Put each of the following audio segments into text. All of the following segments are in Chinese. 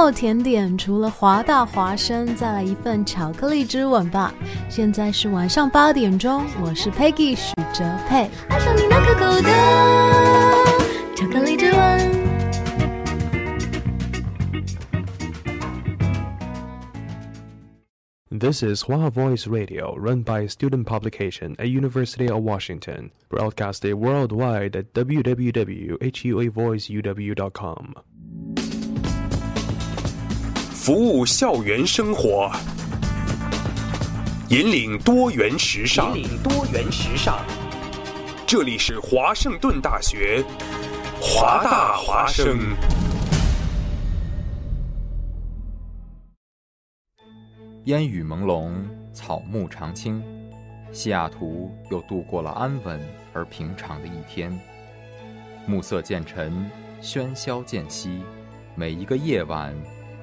后甜点，除了华大华生，再来一份巧克力之吻吧。现在是晚上八点钟，我是 Peggy 许哲佩。爱上你那可口的巧克力之吻。This is Hua Voice Radio, run by a student publication at University of Washington, broadcasted worldwide at www.huavoiceuw.com. 服务校园生活，引领多元时尚。引领多元时尚。这里是华盛顿大学，华大华生。烟雨朦胧，草木常青，西雅图又度过了安稳而平常的一天。暮色渐沉，喧嚣渐息，每一个夜晚，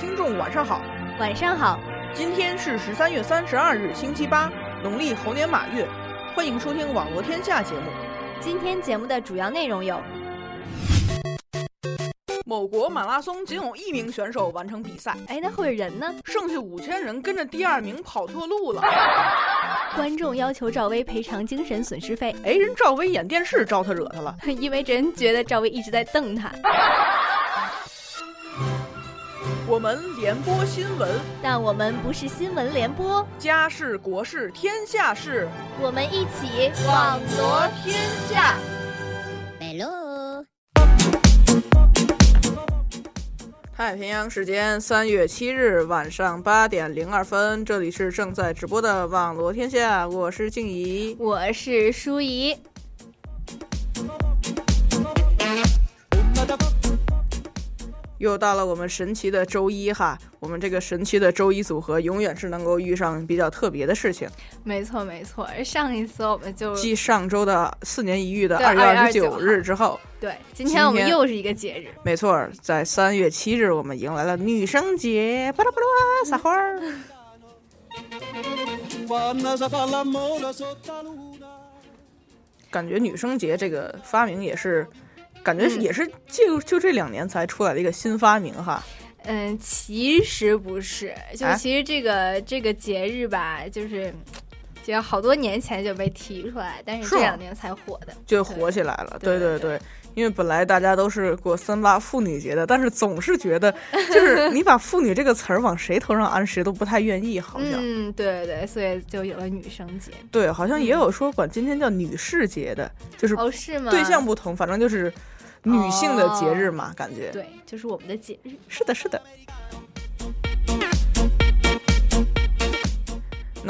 听众，晚上好。晚上好。今天是十三月三十二日，星期八，农历猴年马月。欢迎收听《网络天下》节目。今天节目的主要内容有：某国马拉松仅有一名选手完成比赛，哎，那会人呢？剩下五千人跟着第二名跑错路了。观众要求赵薇赔偿精神损失费，哎，人赵薇演电视招他惹他了，因为人觉得赵薇一直在瞪他。我们联播新闻，但我们不是新闻联播。家事国事天下事，我们一起网罗天下。Hello。太平洋时间三月七日晚上八点零二分，这里是正在直播的网罗天下，我是静怡，我是舒怡。又到了我们神奇的周一哈，我们这个神奇的周一组合永远是能够遇上比较特别的事情。没错没错，上一次我们就继上周的四年一遇的二月二十九日之后，对，今天我们又是一个节日。没错，在三月七日我们迎来了女生节，巴拉巴拉撒花儿。感觉女生节这个发明也是。感觉也是就就这两年才出来的一个新发明哈。嗯，其实不是，就其实这个这个节日吧，就是就好多年前就被提出来，但是这两年才火的，就火起来了。对对对，因为本来大家都是过三八妇女节的，但是总是觉得就是 你把妇女这个词儿往谁头上安，谁都不太愿意，好像。嗯，对对，所以就有了女生节。对，好像也有说管今天叫女士节的，就是哦是吗？对象不同，反正就是。女性的节日嘛，感觉对，就是我们的节日。是的，是的。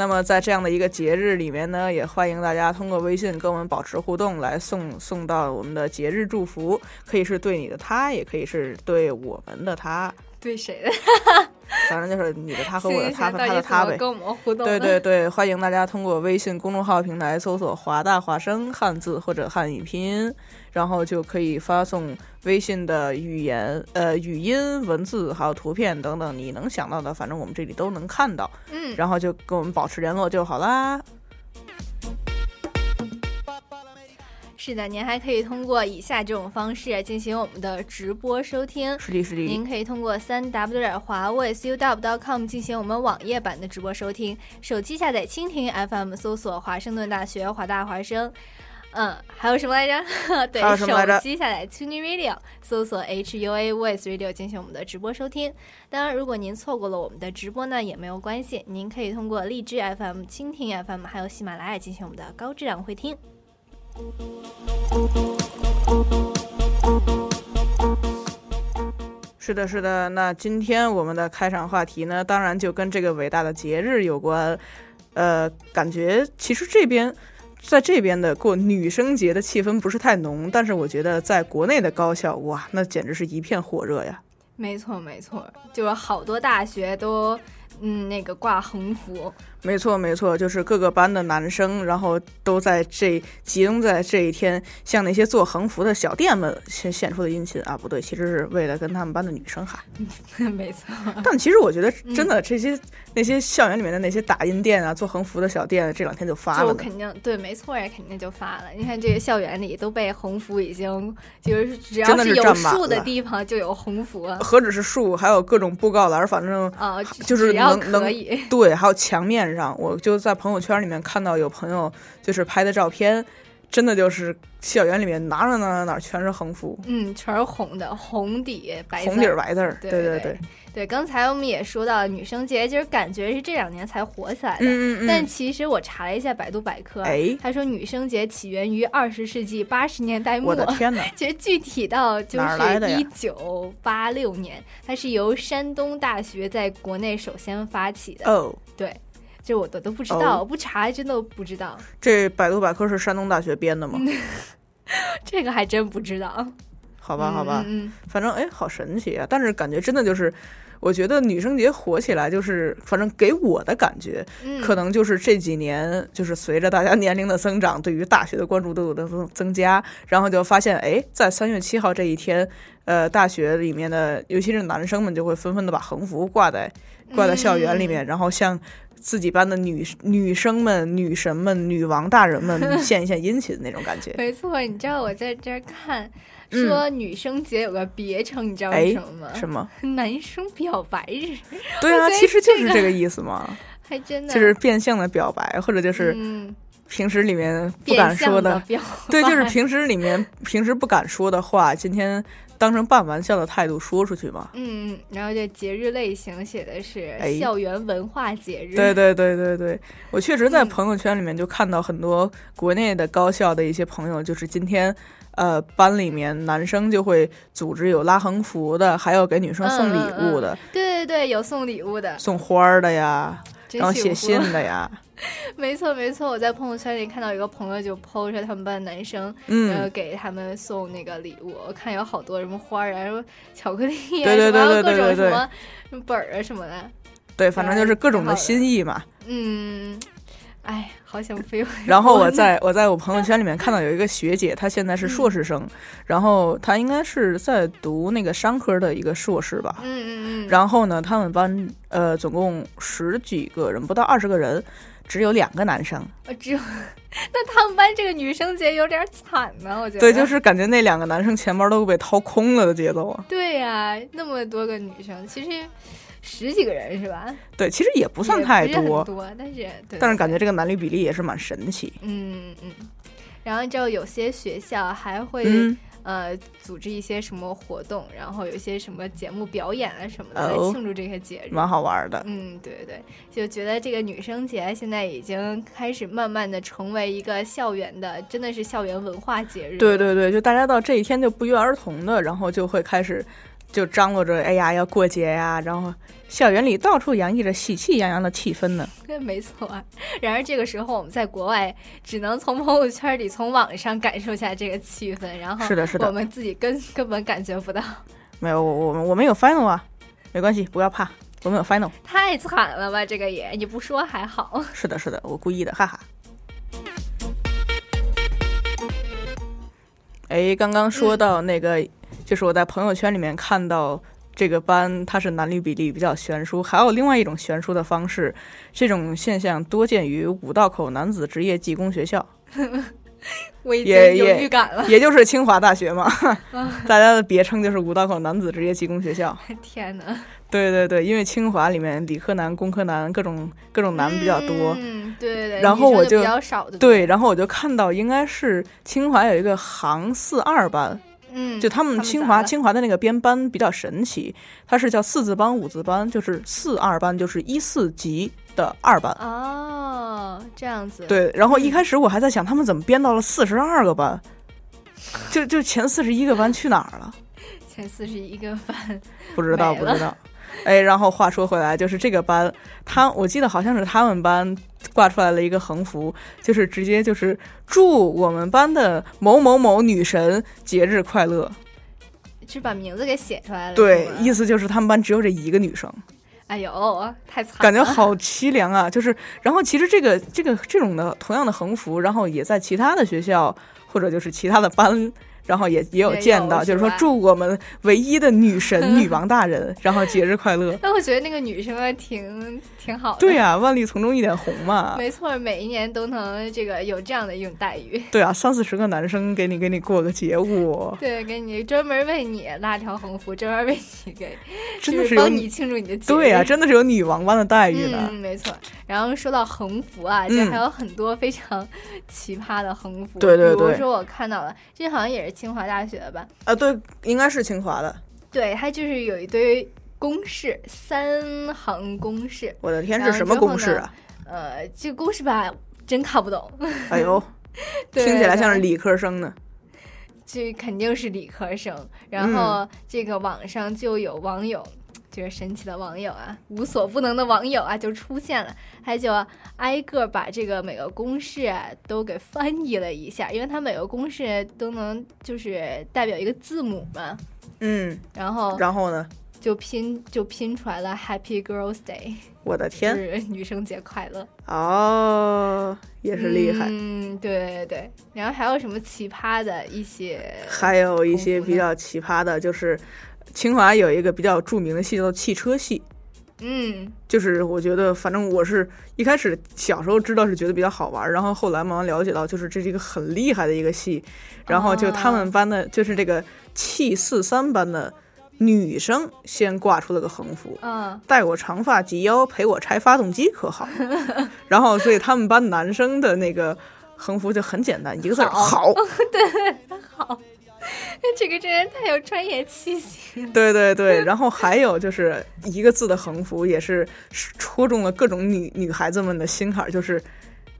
那么在这样的一个节日里面呢，也欢迎大家通过微信跟我们保持互动，来送送到我们的节日祝福，可以是对你的他，也可以是对我们的他。对谁的？反正就是你的他和我的他和他的他呗。跟我们互动。对对对，欢迎大家通过微信公众号平台搜索“华大华声”汉字或者汉语拼音，然后就可以发送微信的语言、呃语音、文字还有图片等等你能想到的，反正我们这里都能看到。嗯。然后就跟我们保持联络就好啦。是的，您还可以通过以下这种方式进行我们的直播收听。是的，是的。您可以通过三 w 点华为 c u w com 进行我们网页版的直播收听。手机下载蜻蜓 FM，搜索华盛顿大学华大华生。嗯，还有什么来着？对，手机下载 Tuning Radio，搜索 HUA Voice Radio 进行我们的直播收听。当然，如果您错过了我们的直播呢，也没有关系，您可以通过荔枝 FM、蜻蜓 FM 还有喜马拉雅进行我们的高质量会听。是的，是的。那今天我们的开场话题呢，当然就跟这个伟大的节日有关。呃，感觉其实这边在这边的过女生节的气氛不是太浓，但是我觉得在国内的高校，哇，那简直是一片火热呀。没错没错，就是好多大学都嗯那个挂横幅。没错，没错，就是各个班的男生，然后都在这集中在这一天，向那些做横幅的小店们献献出的殷勤啊！不对，其实是为了跟他们班的女生喊。没错，但其实我觉得，真的这些那些校园里面的那些打印店啊，做横幅的小店，这两天就发了。就肯定对，没错呀，肯定就发了。你看这个校园里都被横幅已经就是只要是有树的地方就有横幅，何止是树，还有各种布告栏，反正啊，就是能能对，还有墙面。上，我就在朋友圈里面看到有朋友就是拍的照片，真的就是校园里面哪哪哪哪哪全是横幅，嗯，全是红的，红底白红底白字儿，对对对对。刚才我们也说到女生节，就是感觉是这两年才火起来的，嗯嗯。但其实我查了一下百度百科，哎，他说女生节起源于二十世纪八十年代末，我的天哪！其实具体到就是一九八六年，它是由山东大学在国内首先发起的，哦，对。这我都都不知道，不查真的不知道。这百度百科是山东大学编的吗？这个还真不知道。好吧，好吧，嗯，反正哎，好神奇啊！但是感觉真的就是，我觉得女生节火起来，就是反正给我的感觉，可能就是这几年，就是随着大家年龄的增长，对于大学的关注度的增增加，然后就发现，哎，在三月七号这一天，呃，大学里面的，尤其是男生们，就会纷纷的把横幅挂在挂在校园里面，然后像。自己班的女女生们、女神们、女王大人们 献一献殷勤的那种感觉。没错，你知道我在这儿看，说女生节有个别称，你知道是什么吗？什么？男生表白日。对啊，其实就是这个意思嘛。还真的。就是变相的表白，或者就是平时里面不敢说的。对，就是平时里面平时不敢说的话，今天。当成半玩笑的态度说出去嘛？嗯，然后这节日类型写的是校园文化节日。对对对对对，我确实在朋友圈里面就看到很多国内的高校的一些朋友，就是今天，呃，班里面男生就会组织有拉横幅的，还有给女生送礼物的。对对对，有送礼物的，送花儿的呀，然后写信的呀。没错没错，我在朋友圈里看到一个朋友就 po 出他们班男生，嗯，给他们送那个礼物，我看有好多什么花儿啊，什么巧克力啊，对对对各种什么本儿啊什么的，对，反正就是各种的心意嘛。嗯，哎，好想飞回。然后我在我在我朋友圈里面看到有一个学姐，她现在是硕士生，然后她应该是在读那个商科的一个硕士吧。嗯嗯嗯。然后呢，他们班呃总共十几个人，不到二十个人。只有两个男生，只有 那他们班这个女生节有点惨呢，我觉得。对，就是感觉那两个男生钱包都被掏空了的节奏啊。对呀，那么多个女生，其实十几个人是吧？对，其实也不算太多，多，但是但是感觉这个男女比例也是蛮神奇。嗯嗯，然后就有些学校还会。呃，组织一些什么活动，然后有一些什么节目表演啊什么的，来庆祝这些节日，蛮好玩的。嗯，对对对，就觉得这个女生节现在已经开始慢慢的成为一个校园的，真的是校园文化节日。对对对，就大家到这一天就不约而同的，然后就会开始。就张罗着，哎呀，要过节呀，然后校园里到处洋溢着喜气洋洋的气氛呢。对，没错。然而这个时候，我们在国外只能从朋友圈里、从网上感受下这个气氛，然后是的，是的，我们自己根 根本感觉不到。没有，我我们我们有 final 啊，没关系，不要怕，我们有 final。太惨了吧，这个也你不说还好。是的，是的，我故意的，哈哈。哎，刚刚说到那个。就是我在朋友圈里面看到这个班，它是男女比例比较悬殊，还有另外一种悬殊的方式，这种现象多见于五道口男子职业技工学校。我已经有预感了，也就是清华大学嘛，大家的别称就是五道口男子职业技工学校。天哪！对对对，因为清华里面理科男、工科男各种各种男比较多，嗯，对对对，然后我就比较少的，对，然后我就看到应该是清华有一个杭四二班。嗯，就他们清华清华的那个编班比较神奇，它是叫四字班五字班，就是四二班，就是一四级的二班。哦，这样子。对，然后一开始我还在想，他们怎么编到了四十二个班？就就前四十一个班去哪儿了？前四十一个班不知道不知道。哎，然后话说回来，就是这个班，他我记得好像是他们班挂出来了一个横幅，就是直接就是祝我们班的某某某女神节日快乐。是把名字给写出来了。对意思就是他们班只有这一个女生，哎呦，太惨了，感觉好凄凉啊！就是，然后其实这个这个这种的同样的横幅，然后也在其他的学校或者就是其他的班。然后也也有见到，就是说祝我们唯一的女神 女王大人，然后节日快乐。那我觉得那个女生还挺挺好的。对呀、万绿丛中一点红嘛。没错，每一年都能这个有这样的一种待遇。对啊，三四十个男生给你给你过个节舞，对，给你专门为你拉条横幅，专门为你给，真的有是帮你庆祝你的节日。对呀、真的是有女王般的待遇呢。嗯，没错。然后说到横幅啊，这嗯还有很多非常奇葩的横幅。对对对比如说我看到了，这好像也是清华大学的吧？啊，对，应该是清华的。对，它就是有一堆公式，三行公式。我的天，是什么公式啊？呃，这个公式吧，真看不懂。哎呦，听起来像是理科生呢。这肯定是理科生。然嗯后这个网上就有网友，就是神奇的网友啊，无所不能的网友啊，就出现了，他就挨个把这个每个公式啊都给翻译了一下，因为它每个公式都能就是代表一个字母嘛，嗯，然后然后呢？就拼就拼出来了 Happy Girls Day，我的天，是女生节快乐。哦，也是厉害。嗯，对对对。然后还有什么奇葩的一些？还有一些比较奇葩的，就是清华有一个比较著名的系叫做汽车系。嗯，就是我觉得，反正我是一开始小时候知道是觉得比较好玩，然后后来慢慢了解到，就是这是一个很厉害的一个系。然后就他们班的，就是这个汽四三班的女生先挂出了个横幅，嗯，带我长发及腰，陪我拆发动机可好？然后所以他们班男生的那个横幅就很简单，一个字儿好好。好，这个真是太有专业气息了。对对对，然后还有就是一个字的横幅，也是戳中了各种女女孩子们的心坎儿，就是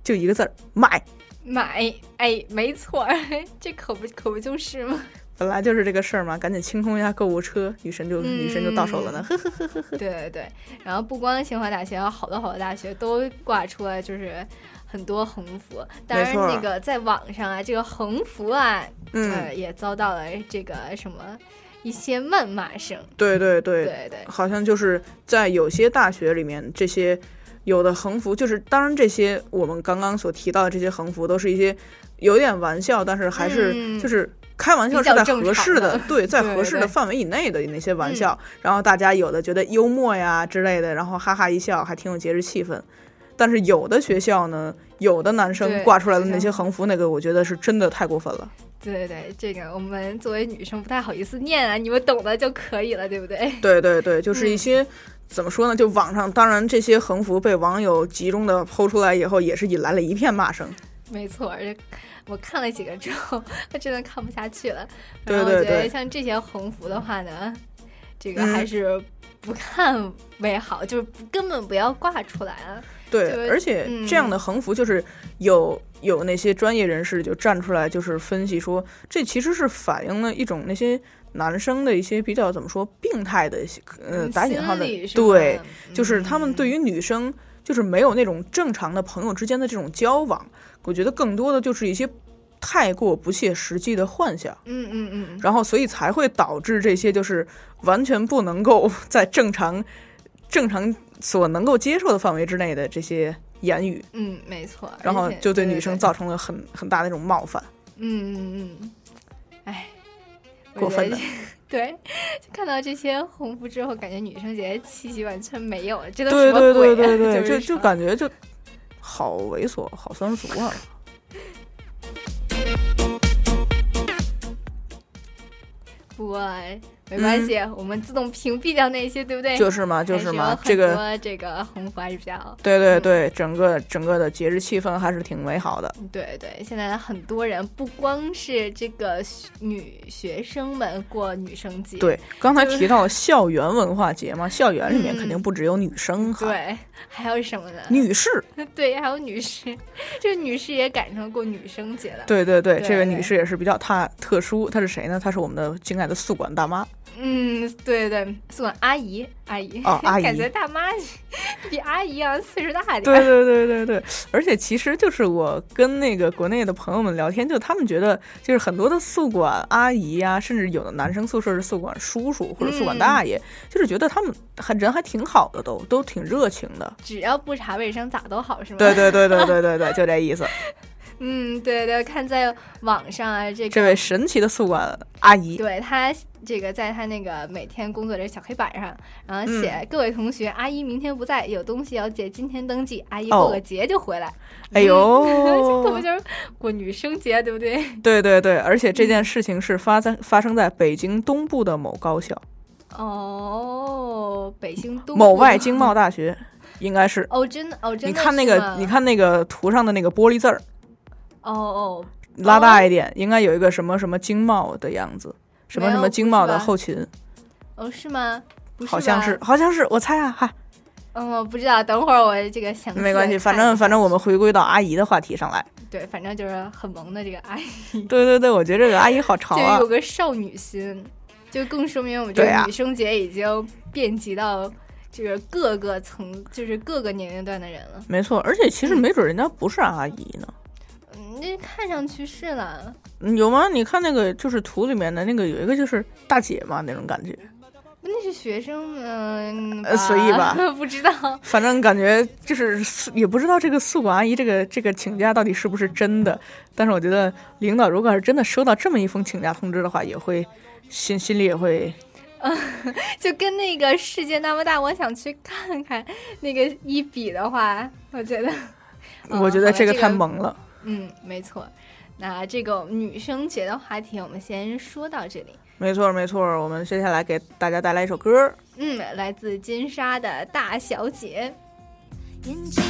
就一个字儿买。买，哎，没错儿，这可不可不就是吗？本来就是这个事儿嘛，赶紧清空一下购物车，女神就、嗯女神就到手了呢。呵呵呵呵呵。对对对，然后不光清华大学，好多好多大学都挂出了就是很多横幅。当然，那个在网上啊，这个横幅啊，嗯呃，也遭到了这个什么一些谩骂声。对对对，对对，好像就是在有些大学里面，这些有的横幅，就是当然这些我们刚刚所提到的这些横幅，都是一些有点玩笑，但是还是嗯就是。开玩笑是在 合适的对，在合适的范围以内的那些玩笑，然后大家有的觉得幽默呀之类的，然后哈哈一笑，还挺有节日气氛。但是有的学校呢，有的男生挂出来的那些横幅，那个我觉得是真的太过分了。对对对，这个我们作为女生不太好意思念啊，你们懂的就可以了，对不对？对对对，就是一嗯些、怎么说呢？就网上，当然这些横幅被网友集中的抛出来以后，也是引来了一片骂声。没错，而且我看了几个之后，我 真的看不下去了。对然后我觉得对对像这些横幅的话呢，这个嗯还是不看为好，就是根本不要挂出来啊。对就，而且嗯这样的横幅就是有有那些专业人士就站出来，就是分析说，这其实是反映了一种那些男生的一些比较怎么说病态的呃打引号的对，就是他们对嗯于女生就是没有那种正常的朋友之间的这种交往，我觉得更多的就是一些太过不切实际的幻想。嗯嗯嗯嗯，然后所以才会导致这些就是完全不能够 在正常正常所能够接受的范围之内的这些言语，嗯，没错。然后就对对女生造成了很很大的那种冒犯。嗯嗯嗯，哎，过分。对，就看到这些横幅之后，感觉女生节气息完全没有了，这都什么对对鬼啊？对对对，就就感觉就好猥琐，好酸俗啊！不过没关系，我们自动屏蔽掉那些，对不对？嗯就是嘛，就是嘛，这个这个横幅还是比较好。对对嗯对，整个整个的节日气氛还是挺美好的。对对，现在很多人不光是这个女学生们过女生节，对，刚才提到校园文化节嘛，校园里面嗯肯定不只有女生哈，对，还有什么呢？女士，对，还有女士，这个女士也赶上过女生节了。对对对，这个女士也是比较特特殊，她是谁呢？她是我们的敬爱的宿管大妈。嗯，对对，算阿姨，阿姨，哦阿姨感觉大妈比阿姨要 岁数大点。对对对对对，而且其实就是我跟那个国内的朋友们聊天，就他们觉得就是很多的宿管阿姨呀、甚至有的男生宿舍是宿管叔叔或者宿管大爷，就是觉得他们还人还挺好的都，都挺热情的。只要不查卫生，咋都好，是吗？对对对对对对对，就这意思。嗯，对对，看在网上啊，这个这位神奇的宿管阿姨，对她这个在她那个每天工作的小黑板上，然后写、嗯。各位同学，阿姨明天不在，有东西要借，今天登记，阿姨哦。过个节就回来。哎这呦。可不就是过女生节，对不对？对对对，而且这件事情是发在 发生在北京东部的某高校，哦，北京东某外经贸大学，应该是。哦，真的哦，真的你看那个，你看那个图上的那个玻璃字儿，哦哦，拉大一点，应该有一个什么什么经贸的样子，什么什么经贸的后勤，哦是吗？不是好像是，好像是，我猜啊，哈，嗯，我不知道，等会儿我这个想没关系，反正反正我们回归到阿姨的话题上来。对，反正就是很萌的这个阿姨，对对对，我觉得这个阿姨好潮啊。就有，个少女心，就更说明我们这个女生节已经遍及到这个各个层，就是各个年龄段的人了。没错，而且其实嗯。没准人家不是阿姨呢。嗯，这看上去是了，嗯有吗？你看那个就是图里面的那个有一个就是大姐嘛那种感觉，那是学生，嗯、呃随意吧 不知道。反正感觉就是也不知道这个宿管阿姨这个这个请假到底是不是真的，但是我觉得领导如果是真的收到这么一封请假通知的话，也会心心里也会 就跟那个世界那么大，我想去看看那个一比的话，我觉得，嗯我觉得这个太萌了。嗯，没错。那这个女生节的话题，我们先说到这里。没错没错，我们接下来给大家带来一首歌，嗯，来自金沙的大小姐。眼睛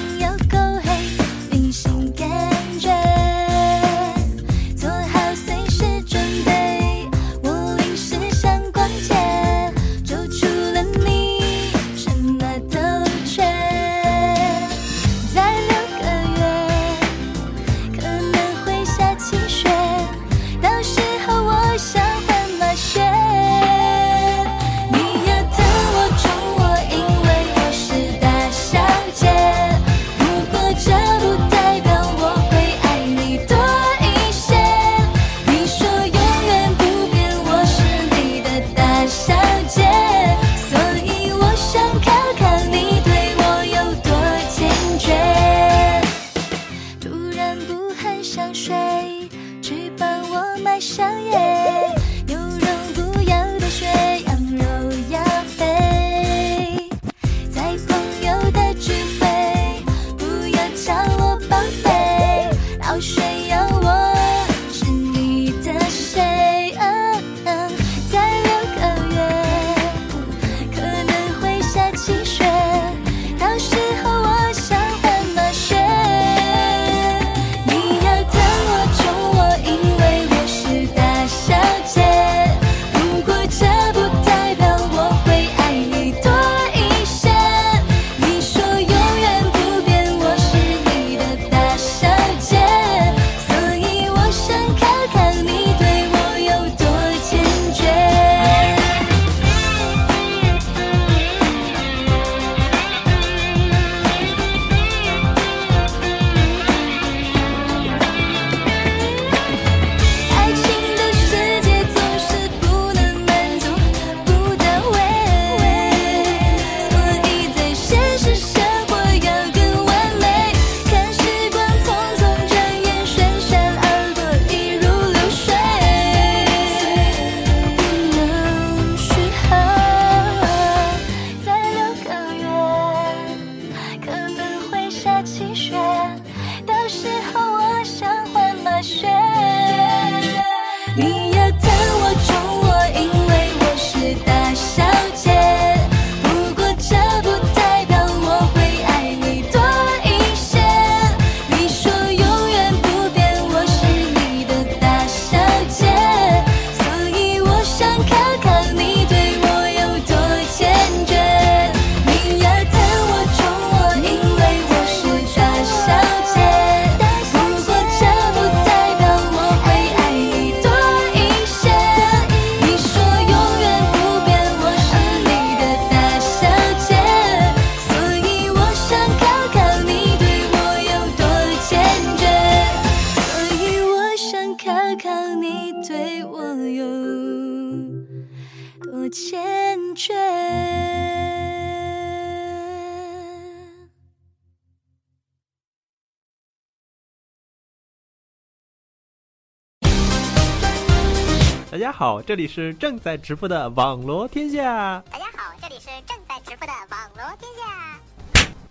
这里是正在直播的网罗天下。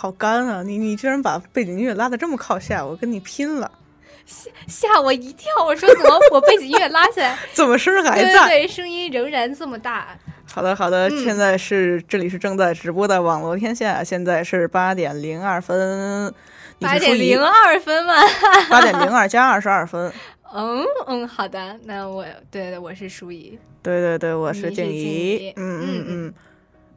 好干啊！你你居然把背景音乐拉的这么靠下，我跟你拼了！吓吓我一跳！我说怎么 我背景音乐拉起来，怎么声还对在？对对，声音仍然这么大。好的，好的，嗯现在是这里是正在直播的网络天下，现在是八点零二分，你八点零二分嘛？八点零二加二十二分。嗯嗯，好的，那我对对，我是舒怡。对对对，我是静怡嗯嗯嗯。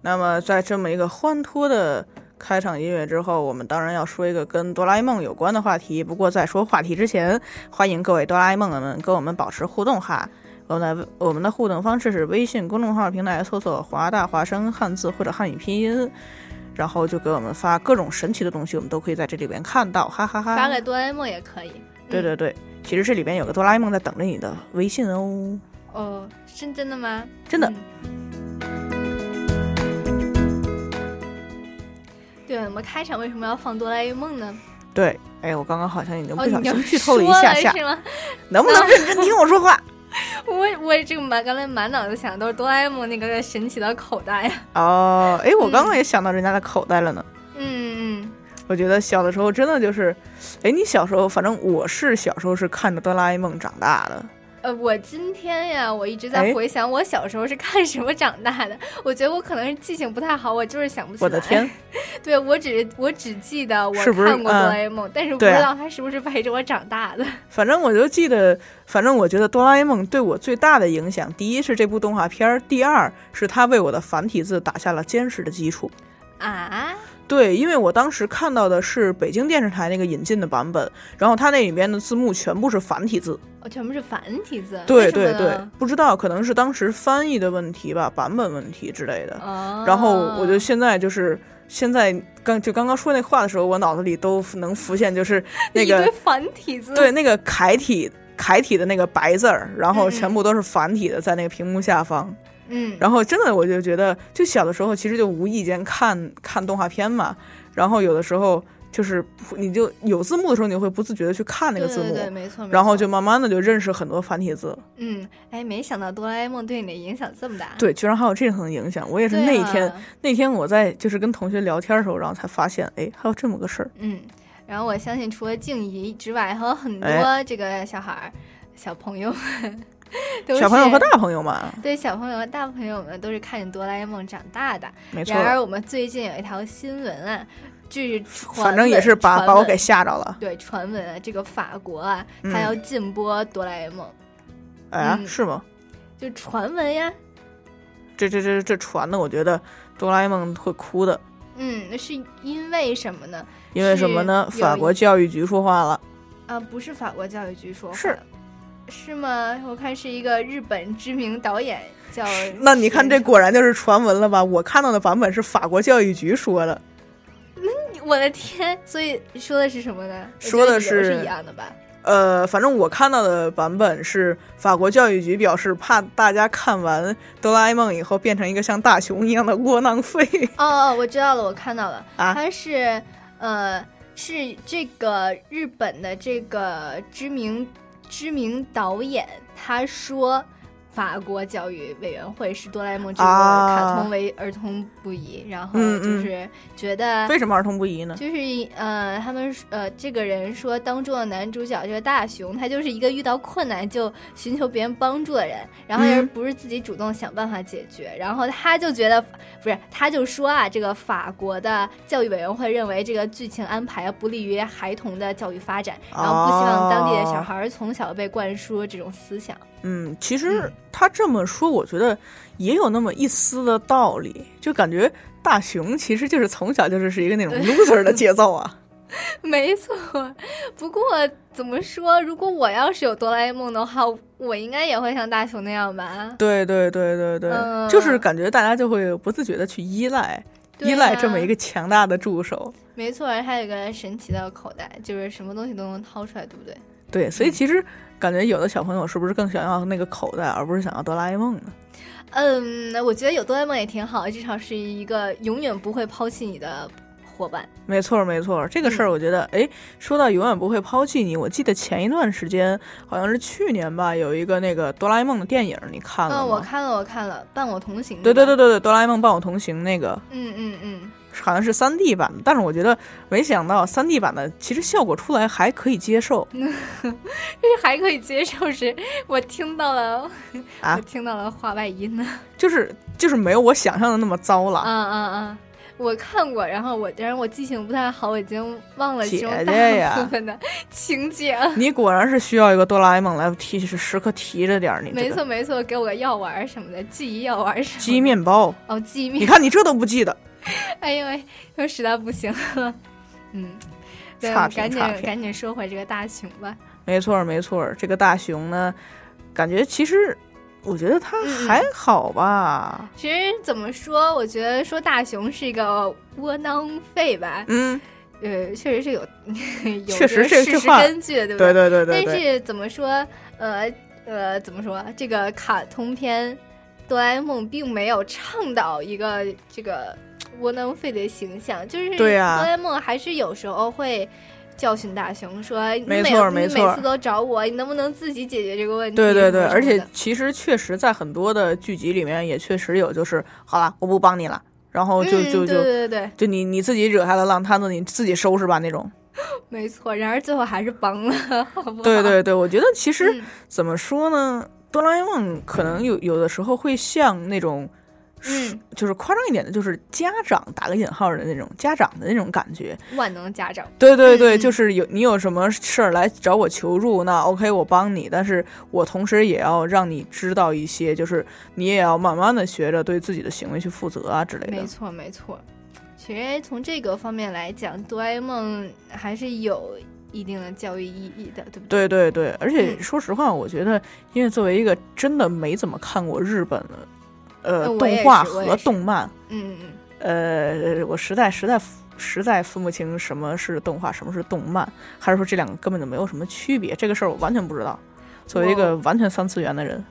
那么在这么一个欢脱的开场音乐之后，我们当然要说一个跟哆啦 A 梦有关的话题。不过在说话题之前，欢迎各位哆啦 A 梦们跟我们保持互动哈。我们的我们的互动方式是微信公众号平台搜索“华大华生”汉字或者汉语拼音，然后就给我们发各种神奇的东西，我们都可以在这里边看到，哈哈哈发给哆啦 A 梦也可以。对对对，其实这里边有个哆啦 A 梦在等着你的微信哦。哦，是真的吗？真的。对，我们开场为什么要放哆啦 A 梦呢？对，哎，我刚刚好像已经哦，不小心剧透了一说下下，是吗？能不能认真听我说话？我我这个满刚才满脑子想的都是哆啦 A 梦那个神奇的口袋呀。哦，哎，我刚刚也想到人家的口袋了呢。嗯嗯，我觉得小的时候真的就是，哎，你小时候，反正我是小时候是看着哆啦 A 梦长大的。呃，我今天呀，我一直在哎回想我小时候是看什么长大的。我觉得我可能是记性不太好，我就是想不起来。我的天！对我只我只记得我看过哆啦嗯 A 梦，但是不知道它是不是陪着我长大的。反正我就记得，反正我觉得哆啦 A 梦对我最大的影响，第一是这部动画片儿，第二是它为我的繁体字打下了坚实的基础。啊，对，因为我当时看到的是北京电视台那个引进的版本，然后它那里边的字幕全部是繁体字。哦全部是繁体字。对对对，不知道可能是当时翻译的问题吧，版本问题之类的。哦然后我就现在就是现在刚就刚刚说那话的时候，我脑子里都能浮现就是 那个繁体字。对那个楷体楷体的那个白字儿，然后全部都是繁体的在那个屏幕下方。嗯，然后真的我就觉得，就小的时候其实就无意间看看动画片嘛，然后有的时候。就是你就有字幕的时候，你会不自觉的去看那个字幕，对对对没错没然后就慢慢的就认识很多繁体字。嗯，哎，没想到哆啦 A 梦对你的影响这么大。对，居然还有这层影响。我也是那一天，啊那天我在就是跟同学聊天的时候，然后才发现，哎，还有这么个事儿。嗯，然后我相信除了静怡之外，还有很多哎这个小孩儿、小朋友们，都 小朋友和大朋友们，对小朋友和大朋友们都是看着哆啦 A 梦长大的。没错然而我们最近有一条新闻啊，就是传反正也是把把我给吓着了。对，传闻啊，这个法国啊，嗯它要禁播哆啦 A 梦，哎呀，嗯是吗？就传闻呀。这这这这传的，我觉得哆啦 A 梦会哭的，嗯，那是因为什么呢？因为什么呢？法国教育局说话了。啊，不是法国教育局说话是是吗？我看是一个日本知名导演叫。那你看这果然就是传闻了吧？我看到的版本是法国教育局说的。那我的天，所以说的是什么呢？说的是是一样的吧？呃，反正我看到的版本是法国教育局表示，怕大家看完哆啦 A 梦以后变成一个像大雄一样的窝囊废。哦哦，我知道了，我看到了，啊，他是呃是这个日本的这个知名知名导演，他说。法国教育委员会视哆啦 A 梦这个卡通为儿童不宜，然后就是觉得为什么儿童不宜呢？就是呃，他们呃，这个人说当中的男主角这个大雄，他就是一个遇到困难就寻求别人帮助的人，然后也不是自己主动想办法解决。然后他就觉得不是，他就说啊，这个法国的教育委员会认为这个剧情安排不利于孩童的教育发展，然后不希望当地的小孩从小被灌输这种思想。嗯，其实他这么说，我觉得也有那么一丝的道理，就感觉大雄其实就是从小就是是一个那种 loser 的节奏啊。没错，不过怎么说，如果我要是有哆啦 A 梦的话，我应该也会像大雄那样吧？对对对对对，就是感觉大家就会不自觉的去依赖依赖这么一个强大的助手。没错，还有一个神奇的口袋，就是什么东西都能掏出来，对不对？对，所以其实。感觉有的小朋友是不是更想要那个口袋，而不是想要哆啦 A 梦呢？嗯，我觉得有哆啦 A 梦也挺好，至少是一个永远不会抛弃你的伙伴。没错，没错，这个事儿我觉得，哎，说到永远不会抛弃你，我记得前一段时间好像是去年吧，有一个那个哆啦 A 梦的电影，你看了吗？我看了，我看了，伴我同行。对对对对对，哆啦 A 梦伴我同行那个。嗯嗯嗯。好像是三 D 版的，但是我觉得没想到三 D 版的其实效果出来还可以接受，就 是还可以接受是，我听到了啊，我听到了话外音呢，就是就是没有我想象的那么糟了，嗯嗯嗯，我看过，然后我但是我记性不太好，我已经忘了其中大部分的情节。你果然是需要一个哆啦 A 梦来提，是时刻提着点儿你。没错没错，给我个药丸什么的，记忆药丸什么。记忆面包哦，记忆面。你看你这都不记得。哎呦喂，又实在不行了，嗯，对，赶紧赶紧说回这个大熊吧。没错没错，这个大熊呢，感觉其实我觉得他还好吧。其实怎么说，我觉得说大熊是一个窝囊废吧。嗯，呃，确实是有 有确实事实根据的，对对对对对。但是怎么说，呃呃，怎么说这个卡通片哆啦 A 梦并没有倡导一个这个。窝囊废的形象，就是哆啦 A 梦还是有时候会教训大雄说：“没错没错，每次都找我，你能不能自己解决这个问题？”对对对，而且其实确实在很多的剧集里面也确实有，就是好了，我不帮你了，然后就就就对对对，就你你自己惹下的烂摊子，你自己收拾吧那种。没错，然而最后还是帮了，好不好？对对对，我觉得其实怎么说呢，哆啦 A 梦可能有有的时候会像那种。嗯，就是夸张一点的，就是家长打个引号的那种家长的那种感觉，万能家长。对对对，就是有你有什么事儿来找我求助，那 OK 我帮你，但是我同时也要让你知道一些，就是你也要慢慢的学着对自己的行为去负责啊之类的。没错没错，其实从这个方面来讲，哆啦 A 梦还是有一定的教育意义的，对不对？对对对，而且说实话，我觉得，因为作为一个真的没怎么看过日本的。呃，动画和动漫，嗯嗯呃，我实在实在实在分不清什么是动画，什么是动漫，还是说这两个根本就没有什么区别？这个事儿我完全不知道。作为一个完全三次元的人，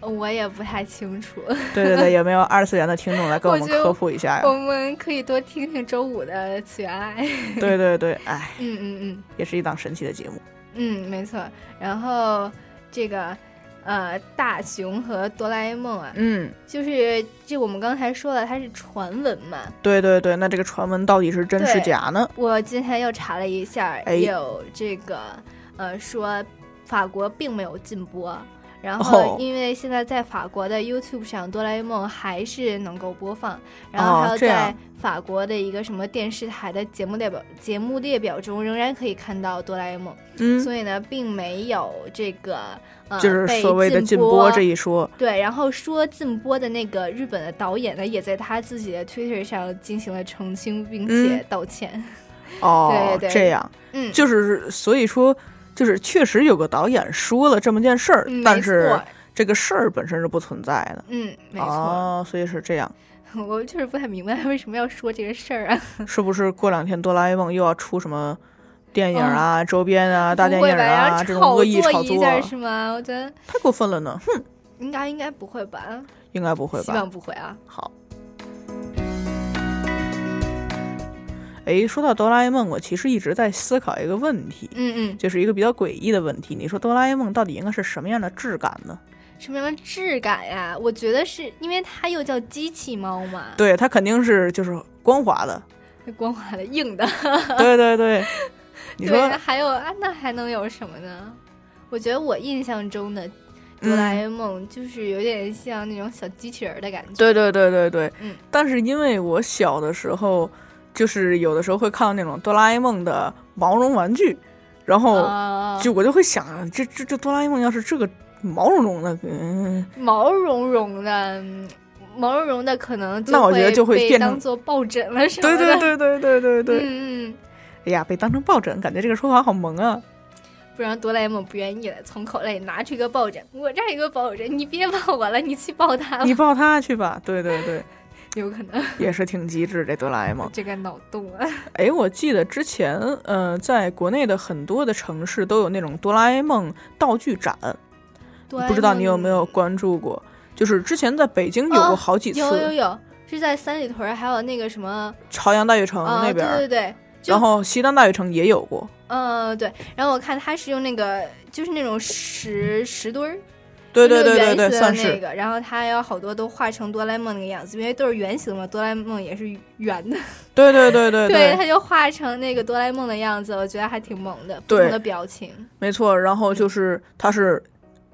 我也不太清楚。对对对，有没有二次元的听众来给我们科普一下呀？我们可以多听听周五的次元爱。对对对，哎，嗯嗯嗯，也是一档神奇的节目。嗯，没错。然后这个。呃，大雄和哆啦 A 梦啊，嗯，就是这我们刚才说了，它是传闻嘛。对对对，那这个传闻到底是真是假呢？我今天又查了一下，有这个呃说法国并没有禁播。然后，因为现在在法国的 YouTube 上，哆啦 A 梦还是能够播放。然后还有在法国的一个什么电视台的节目列表节目列表中，仍然可以看到哆啦 A 梦。嗯，所以呢，并没有这个呃就是所谓的禁播这一说。对，然后说禁播的那个日本的导演呢，也在他自己的 Twitter 上进行了澄清，并且道歉。哦，对对对，这样，嗯，就是所以说。就是确实有个导演说了这么件事儿，嗯但是这个事儿本身是不存在的。嗯，没错。哦，所以是这样，我就是不太明白为什么要说这个事儿啊？是不是过两天哆啦 A 梦又要出什么电影啊、周边啊、大电影？啊这种恶意炒作是吗？我觉得太过分了呢！哼，应该应该不会吧？应该不会吧希望？不会啊。好。哎，说到哆啦 A 梦，我其实一直在思考一个问题，嗯嗯，就是一个比较诡异的问题。你说哆啦 A 梦到底应该是什么样的质感呢？什么样的质感呀？我觉得是因为它又叫机器猫嘛，对，它肯定是就是光滑的。光滑的、硬的。对对对，你说对，还有啊，那还能有什么呢？我觉得我印象中的哆啦 A 梦就是有点像那种小机器人儿的感觉。对对对对对，嗯。但是因为我小的时候，就是有的时候会看到那种哆啦 A 梦的毛绒玩具，然后哦就我就会想，这这这哆啦 A 梦要是这个毛茸茸的，嗯，毛茸茸的，嗯毛茸茸的可能那我觉得就会被变成当做抱枕了什么对的。对对对对对 对，嗯嗯，哎呀，被当成抱枕，感觉这个说法好萌啊！不然哆啦 A 梦不愿意了，从口袋里拿出一个抱枕，我这儿一个抱枕，你别抱我了，你去抱他。你抱它去吧，对对对，有可能也是挺机智这哆啦 A 梦。这个脑洞啊。哎，我记得之前，呃，在国内的很多的城市都有那种哆啦 A 梦道具展，不知道你有没有关注过？就是之前在北京有过好几次，哦有有有，是在三里屯儿，还有那个什么朝阳大悦城啊那边儿，对对对，然后西单大悦城也有过。嗯对，然后我看他是用那个就是那种石石墩儿。对对对对对，算是。那个，然后他有好多都画成哆啦 A 梦那个样子，因为都是圆形嘛，哆啦 A 梦也是圆的，对对对对对，他就画成那个哆啦 A 梦的样子，我觉得还挺萌的，不同的表情。没错。然后就是他是，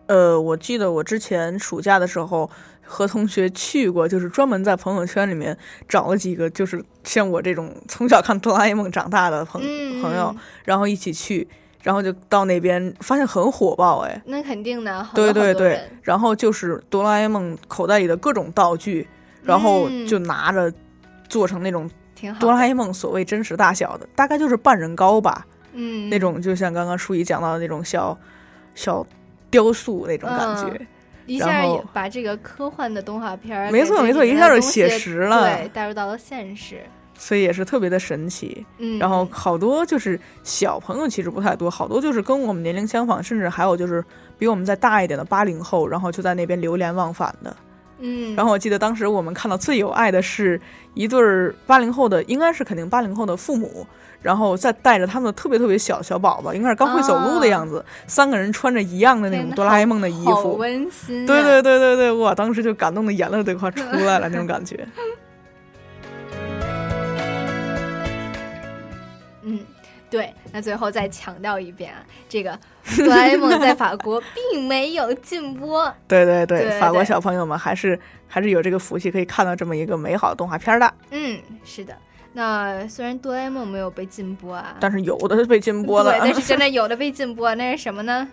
呃，我记得我之前暑假的时候和同学去过，就是专门在朋友圈里面找了几个，就是像我这种从小看哆啦 A 梦长大的朋、嗯朋友，然后一起去，然后就到那边发现很火爆，哎。那肯定的，对对对。然后就是哆啦 A 梦口袋里的各种道具，然后嗯。就拿着做成那种哆啦 A 梦所谓真实大小的，大概就是半人高吧，嗯，那种就像刚刚舒怡讲到的那种小小雕塑那种感觉。嗯。一下也把这个科幻的动画片儿，没错没错一下就写实了。对，带入到了现实。所以也是特别的神奇，嗯然后好多就是小朋友其实不太多，好多就是跟我们年龄相仿，甚至还有就是比我们再大一点的八零后，然后就在那边流连忘返的。嗯，然后我记得当时我们看到最有爱的是一对儿八零后的，应该是肯定八零后的父母，然后再带着他们的特别特别小小宝宝，应该是刚会走路的样子，三个人穿着一样的那种哆啦 A 梦的衣好服，温馨、啊。对对对对对，哇，当时就感动的眼泪都快出来了 那种感觉。对。那最后再强调一遍啊，这个哆啦 A 梦在法国并没有禁播。对对对对法国小朋友们还是还是有这个福气可以看到这么一个美好的动画片的，嗯，是的。那虽然哆啦 A 梦没有被禁播啊，但是有的是被禁播了对，。但是真的有的被禁播，那是什么呢？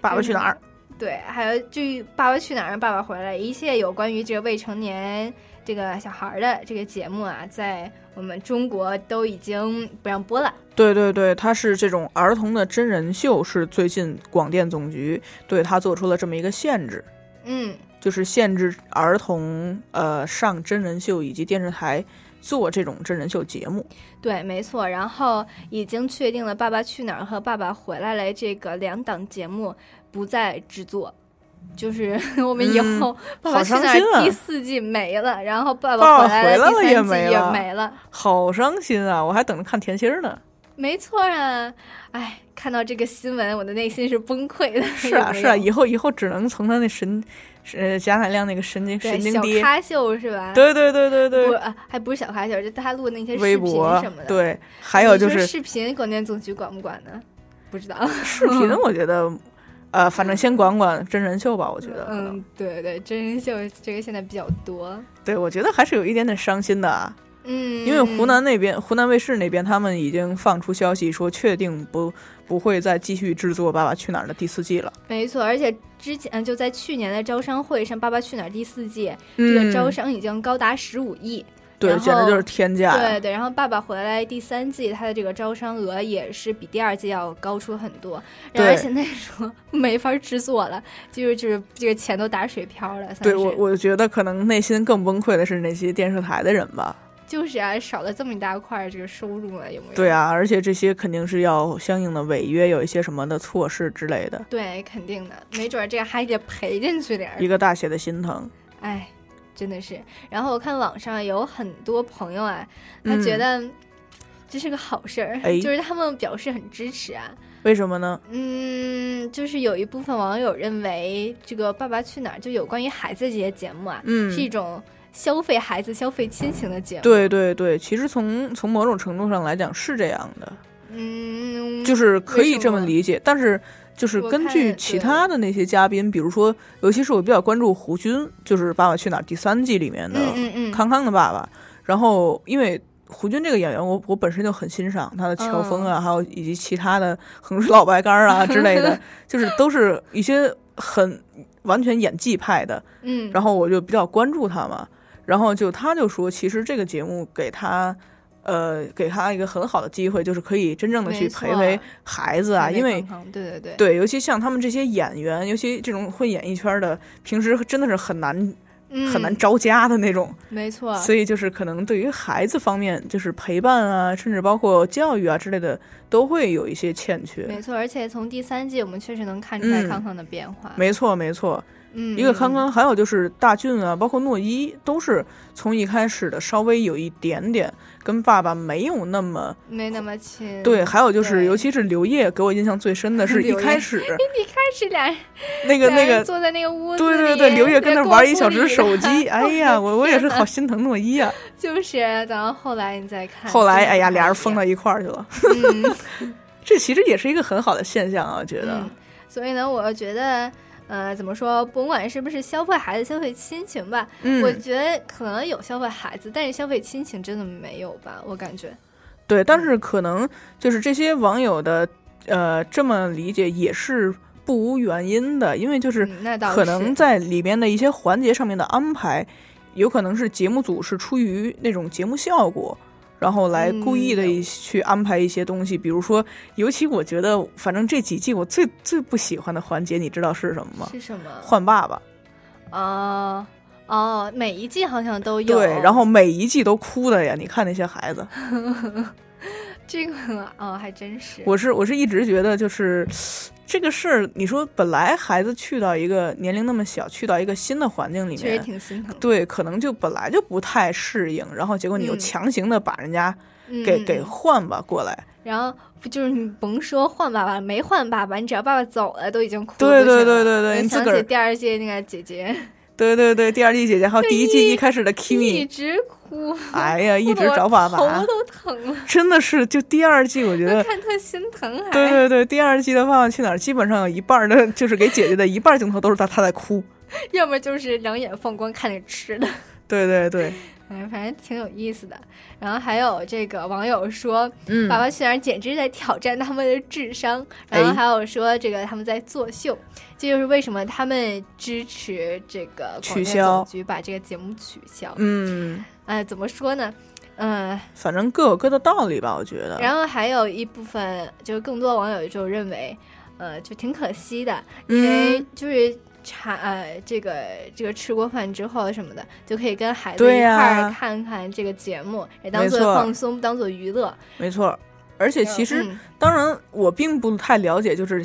爸爸去哪儿？对，还有就《爸爸去哪儿》《爸爸回来》，一切有关于这个未成年这个小孩儿的这个节目啊，在我们中国都已经不让播了。对对对，它是这种儿童的真人秀，是最近广电总局对它做出了这么一个限制，嗯，就是限制儿童呃上真人秀以及电视台做这种真人秀节目。对，没错。然后已经确定了《爸爸去哪儿》和《爸爸回来了》这个两档节目不再制作。就是 我们以嗯后《爸好爸去哪儿第四季没了，然后《爸爸爸回来了》第三季也没了。好伤心啊！我还等着看甜心儿呢。没错啊，哎，看到这个新闻，我的内心是崩溃的。是啊是啊，以后以后只能从他那神，呃贾乃亮那个神经神经爹，小咖秀是吧？对对对对对不啊，还不是小咖秀，就他录的那些微视频博什么的。对，还有就是视频，广电总局管不管呢？不知道。视频，我觉得，呃，反正先管管真人秀吧，我觉得。嗯，对对，真人秀这个现在比较多。对，我觉得还是有一点点伤心的啊。嗯，因为湖南那边，湖南卫视那边，他们已经放出消息说，确定不不会再继续制作《爸爸去哪儿》的第四季了。没错，而且之前就在去年的招商会上，《爸爸去哪儿》第四季，这个嗯招商已经高达十五亿。对，简直就是天价。对对，然后《爸爸回来》第三季，它的这个招商额也是比第二季要高出很多，然而对现在说 没法制作了，就是就是这个钱都打水漂了，对我，我觉得可能内心更崩溃的是那些电视台的人吧。就是啊，少了这么一大块儿这个收入了，有没有？对啊，而且这些肯定是要相应的违约，有一些什么的措施之类的，对，肯定的，没准儿这个还得赔进去点儿。一个大写的心疼。哎，真的是。然后我看网上有很多朋友啊，他嗯觉得这是个好事儿，哎就是他们表示很支持啊。为什么呢？嗯，就是有一部分网友认为，这个《爸爸去哪儿》就有关于孩子这些节目啊，嗯是一种消费孩子、消费亲情的节目。，对对对，其实从从某种程度上来讲是这样的，嗯，就是可以这么理解。但是就是根据其他的那些嘉宾，比如说，尤其是我比较关注胡军，就是《爸爸去哪儿》第三季里面的康康的爸爸。然后因为胡军这个演员，我我本身就很欣赏他的乔峰嗯啊，还有以及其他的横水老白干啊之类的，就是都是一些很完全演技派的。嗯，然后我就比较关注他嘛，然后就他就说，其实这个节目给他。呃，给他一个很好的机会，就是可以真正的去陪陪孩子啊，因为对对对对，尤其像他们这些演员，尤其这种混演艺圈的，平时真的是很难、很难嗯招家的那种。没错，所以就是可能对于孩子方面，就是陪伴啊，甚至包括教育啊之类的，都会有一些欠缺。没错，而且从第三季我们确实能看出来嗯康康的变化。没错，没错。嗯，一个康嗯康，还有就是大俊啊，包括诺一，都是从一开始的稍微有一点点跟爸爸没有那么没那么亲。对，还有就是，尤其是刘烨，给我印象最深的是一开始 一开始俩人 那个那个坐在那个屋子对对对，刘烨跟那那玩一小时手机，哎呀，我我也是好心疼诺一啊。就是，然后后来你再看，后来哎呀，俩人疯到一块儿去了。嗯这其实也是一个很好的现象啊，我觉得。嗯，所以呢，我觉得，呃，怎么说，甭管是不是消费孩子、消费亲情吧，嗯我觉得可能有消费孩子，但是消费亲情真的没有吧？我感觉，对，但是可能就是这些网友的呃这么理解也是不无原因的，因为就是可能在里边的一些环节上面的安排，有可能是节目组是出于那种节目效果。然后来故意的嗯去安排一些东西，比如说，尤其我觉得，反正这几季我最最不喜欢的环节，你知道是什么吗？是什么？换爸爸。啊哦，每一季好像都有。对，然后每一季都哭的呀！你看那些孩子，这个哦，还真是。我是我是一直觉得就是这个事儿，你说本来孩子去到一个年龄那么小，去到一个新的环境里面确实面，挺心疼。对，可能就本来就不太适应，然后结果你又嗯。强行的把人家给、嗯。给换吧过来，然后不就是你甭说换爸爸，没换爸爸，你只要爸爸走了，都已经哭对对对对对想你自个儿起第二届那个姐姐，对对对，第二季姐姐还有第一季一开始的 Kimi，一直哭，哎呀，一直找爸爸头都疼了，真的是就第二季我觉得。看特心疼还。对对对，第二季的《爸爸去哪儿》基本上有一半儿的，就是给姐姐的一半儿镜头都是他他在哭。要么就是两眼放光看着吃的，对对对，哎，反正挺有意思的。然后还有这个网友说，嗯爸爸去哪儿简直在挑战他们的智商。然后哎还有说这个他们在作秀，这就是为什么他们支持这个取消总局把这个节目取消。嗯，哎，怎么说呢？嗯，反正各有各的道理吧，我觉得。然后还有一部分就是更多网友就认为，呃，就挺可惜的，因为嗯就是茶呃这个这个吃过饭之后什么的，就可以跟孩子一块儿看看这个节目，也当做放松，当做娱乐。没错，而且其实、嗯当然我并不太了解，就是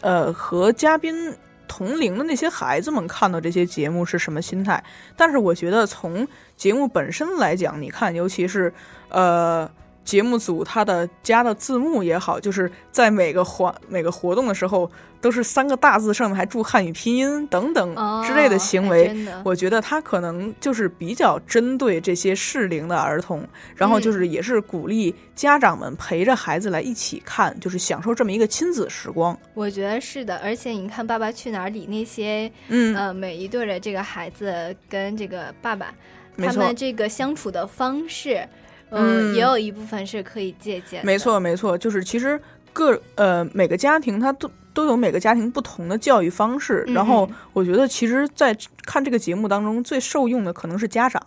呃和嘉宾同龄的那些孩子们看到这些节目是什么心态，但是我觉得从节目本身来讲，你看，尤其是呃。节目组他的加的字幕也好，就是在每个环每个活动的时候，都是三个大字上面还注汉语拼音等等哦之类的行为，我觉得他可能就是比较针对这些适龄的儿童，然后嗯。就是也是鼓励家长们陪着孩子来一起看，就是享受这么一个亲子时光。我觉得是的，而且你看《爸爸去哪儿》里那些，嗯。呃，每一对的这个孩子跟这个爸爸，他们这个相处的方式，嗯，嗯也有一部分是可以借鉴。没错，没错，就是其实各呃每个家庭它都都有每个家庭不同的教育方式，嗯然后我觉得其实，在看这个节目当中最受用的可能是家长。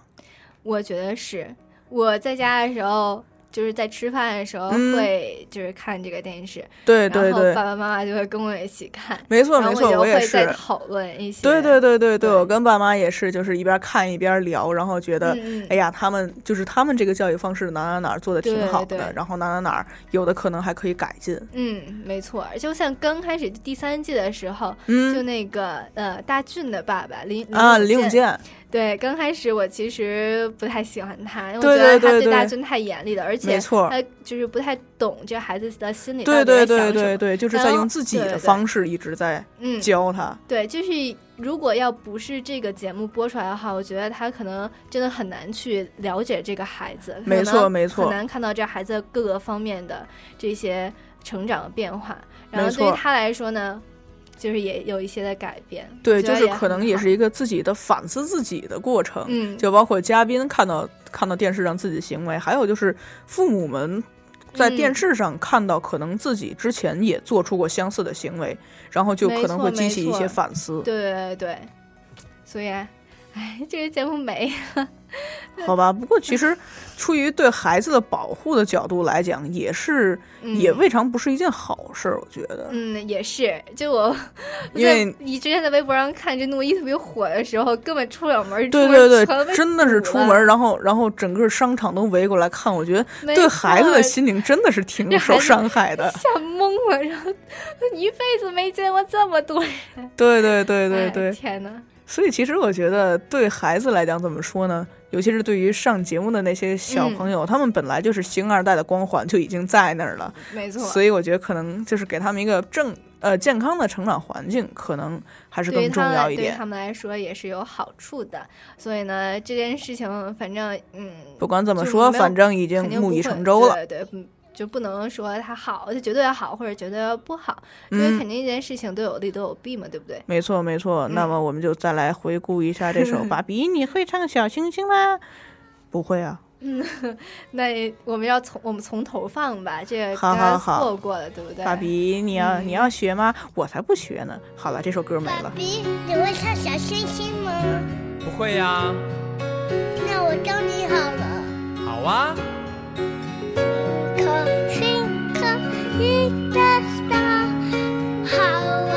我觉得是我在家的时候。就是在吃饭的时候嗯。会就是看这个电视，对对对然后爸爸妈妈就会跟我一起看，没错没错，我就也会再是。讨论一些，对对对对对，我跟爸妈也是，就是一边看一边聊，然后觉得，哎呀，他们就是他们这个教育方式哪哪哪做的挺好的，对。对然后哪哪哪有的可能还可以改进。嗯，没错，就像刚开始第三季的时候，嗯。就那个呃大俊的爸爸林啊，林永健，健，对，刚开始我其实不太喜欢他，因为我觉得他对大尊太严厉了，而且他就是不太懂这孩子的心理对对对对对，就是在用自己的方式一直在嗯教他。对，就是如果要不是这个节目播出来的话，我觉得他可能真的很难去了解这个孩子，没错没错很难看到这孩子各个方面的这些成长的变化。然后对于他来说呢，就是也有一些的改变。对，就是可能也是一个自己的反思自己的过程，嗯就包括嘉宾看到看到电视上自己的行为，还有就是父母们在嗯电视上看到可能自己之前也做出过相似的行为，然后就可能会激起一些反思。对对对，所以，哎，这个节目没了。好吧，不过其实出于对孩子的保护的角度来讲，也是、也嗯未尝不是一件好事儿，我觉得。嗯，也是，就我因为你之前在微博上看这诺一特别火的时候，根本出不了门儿，对对对，真的是出门，然后然后整个商场都围过来看，我觉得对孩子的心灵真的是挺 受伤害的。吓懵了，然后一辈子没见过这么多人。对对对对哎对，天哪！所以其实我觉得对孩子来讲，怎么说呢？尤其是对于上节目的那些小嗯朋友，他们本来就是星二代的光环就已经在那儿了，没错，所以我觉得可能就是给他们一个正呃健康的成长环境，可能还是更重要一点。对他们来说也是有好处的。所以呢，这件事情反正嗯，不管怎么说，反正已经木已成舟了。对对，嗯就不能说它好就绝对好或者绝对不好，因嗯为肯定一件事情都有利都有弊嘛，对不对？没错，没错。那嗯么我们就再来回顾一下这首《芭比》，你会唱小星星吗？不会啊。嗯，那我们要从我们从头放吧，这个刚刚错过了，对不对？爸比，你要、嗯你要学吗？我才不学呢。好了，这首歌没了。比，你会唱小星星吗？不会呀、那我教你好了。好啊。Twinkle, twinkle, little star, how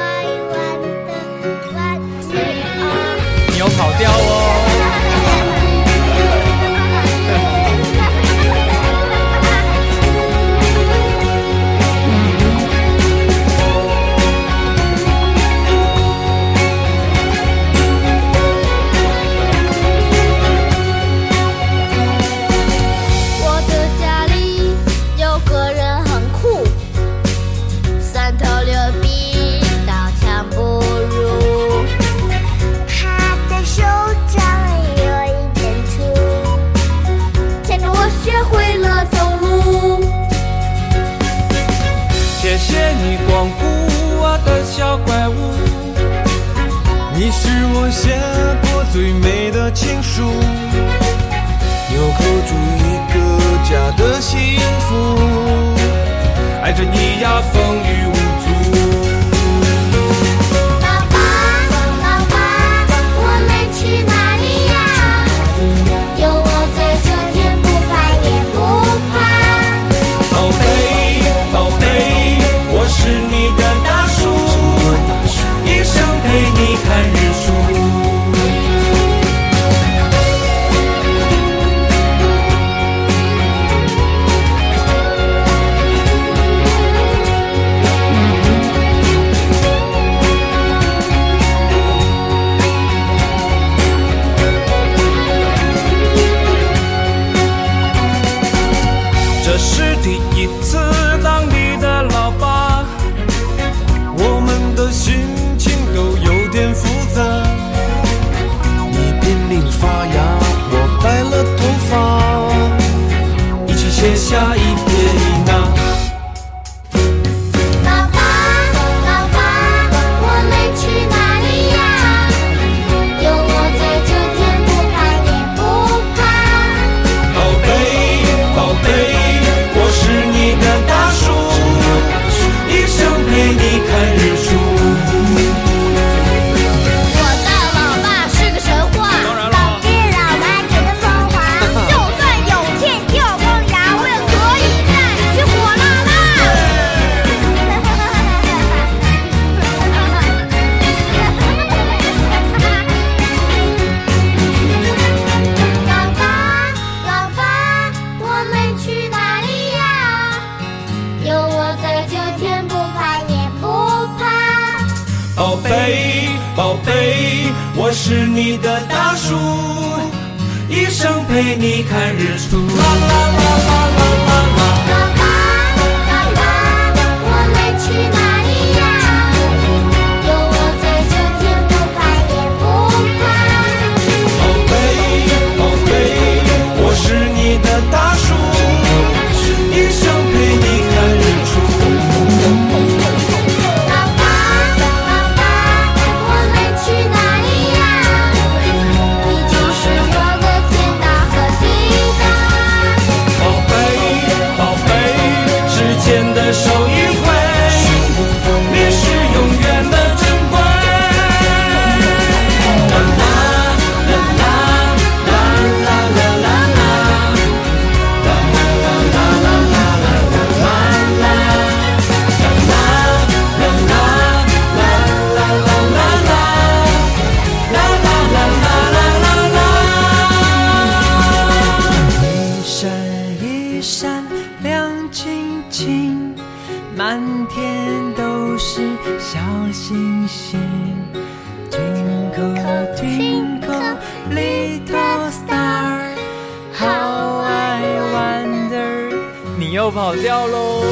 你又跑掉喽！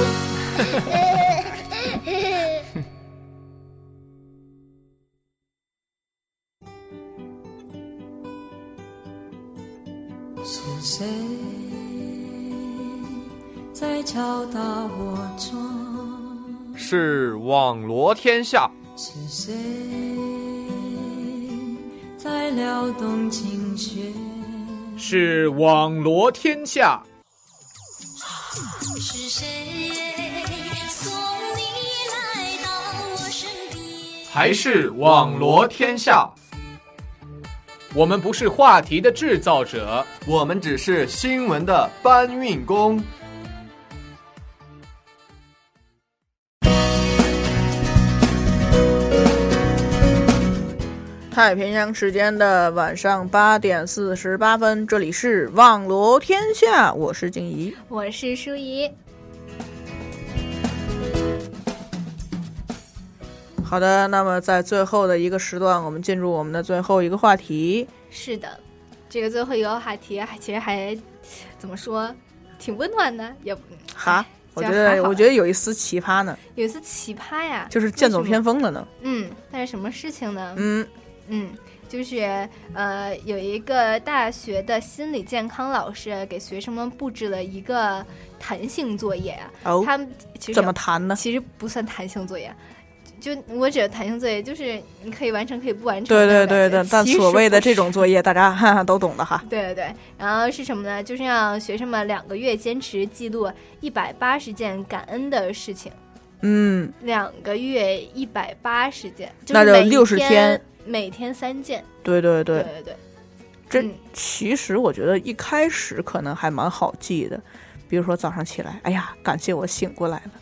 是谁在敲打我窗？是网罗天下，是谁在撩动琴弦？是网罗天下，是谁送你来到我身边？还是网罗天下？我们不是话题的制造者，我们只是新闻的搬运工。太平洋时间的晚上八点四十八分，这里是网罗天下，我是静怡。我是舒怡。好的，那么在最后的一个时段，我们进入我们的最后一个话题。是的，这个最后一个话题还其实还怎么说，挺温暖的，也不哈，我觉得我觉得有一丝奇葩呢，有一丝奇葩呀，就是剑走偏锋的呢。嗯，但是什么事情呢？嗯嗯，就是呃，有一个大学的心理健康老师给学生们布置了一个弹性作业啊。哦他们其实怎么弹呢？其实不算弹性作业。就我指的弹性作业，就是你可以完成，可以不完成。对对对对，但所谓的这种作业，大家哈哈都懂的哈。对对对，然后是什么呢？就是让学生们两个月坚持记录一百八十件感恩的事情，嗯，两个月一百八十件，就那就是每60天天，每天三件。对对对对对对，这嗯其实我觉得一开始可能还蛮好记的，比如说早上起来，哎呀，感谢我醒过来了，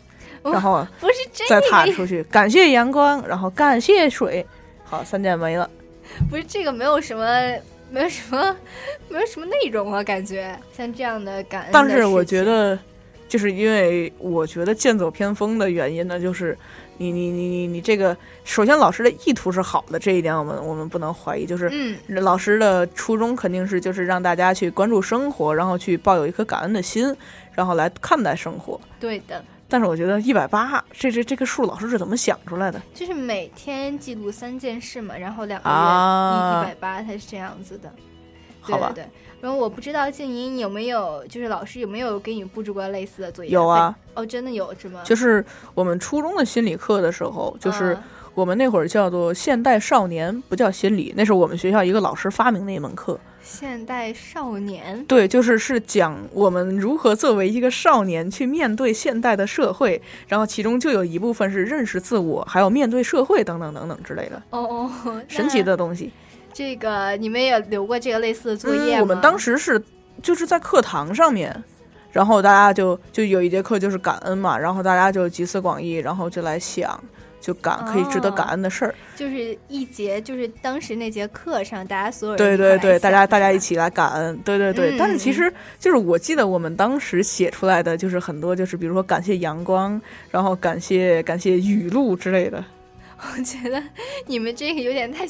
哦然后不是这再踏出去，感谢阳光，然后感谢水，好，三件没了。不是这个没有什么。没有什么，没有什么内容啊，感觉像这样的感恩的但是我觉得，就是因为我觉得剑走偏锋的原因呢，就是你你你你你这个，首先老师的意图是好的，这一点我们我们不能怀疑。就是嗯老师的初衷肯定是就是让大家去关注生活，然后去抱有一颗感恩的心，然后来看待生活。对的，但是我觉得一百八这这这个数，老师是怎么想出来的？就是每天记录三件事嘛，然后两个月一百八，它是这样子的。对好吧对对，然后我不知道静怡你有没有，就是老师有没有给你布置过类似的作业？有啊。哦，真的有是吗？就是我们初中的心理课的时候，就是啊我们那会儿叫做现代少年，不叫心理，那是我们学校一个老师发明的一门课。现代少年。对，就是是讲我们如何作为一个少年去面对现代的社会，然后其中就有一部分是认识自我，还有面对社会等等等等之类的哦哦，神奇的东西。这个你们也留过这个类似的作业吗？嗯，我们当时是就是在课堂上面，然后大家就就有一节课就是感恩嘛，然后大家就集思广益，然后就来想。就感可以值得感恩的事儿，就是一节，就是当时那节课上，大家所有人对对对，大家大家一一起来感恩，对对对。嗯但是其实就是我记得我们当时写出来的就是很多，就是比如说感谢阳光，然后感谢感谢雨露之类的。我觉得你们这个有点太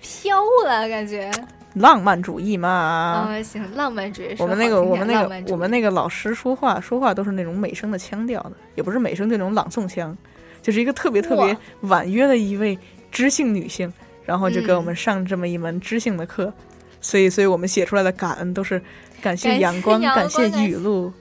飘了，感觉。浪漫主义嘛。哦，行，浪漫主义。我们那个，我们那个我们那个老师说话说话都是那种美声的腔调的，也不是美声，就那种朗诵腔，就是一个特别特别婉约的一位知性女性，然后就给我嗯们上这么一门知性的课，所以，所以我们写出来的感恩都是感谢阳光，感谢雨露。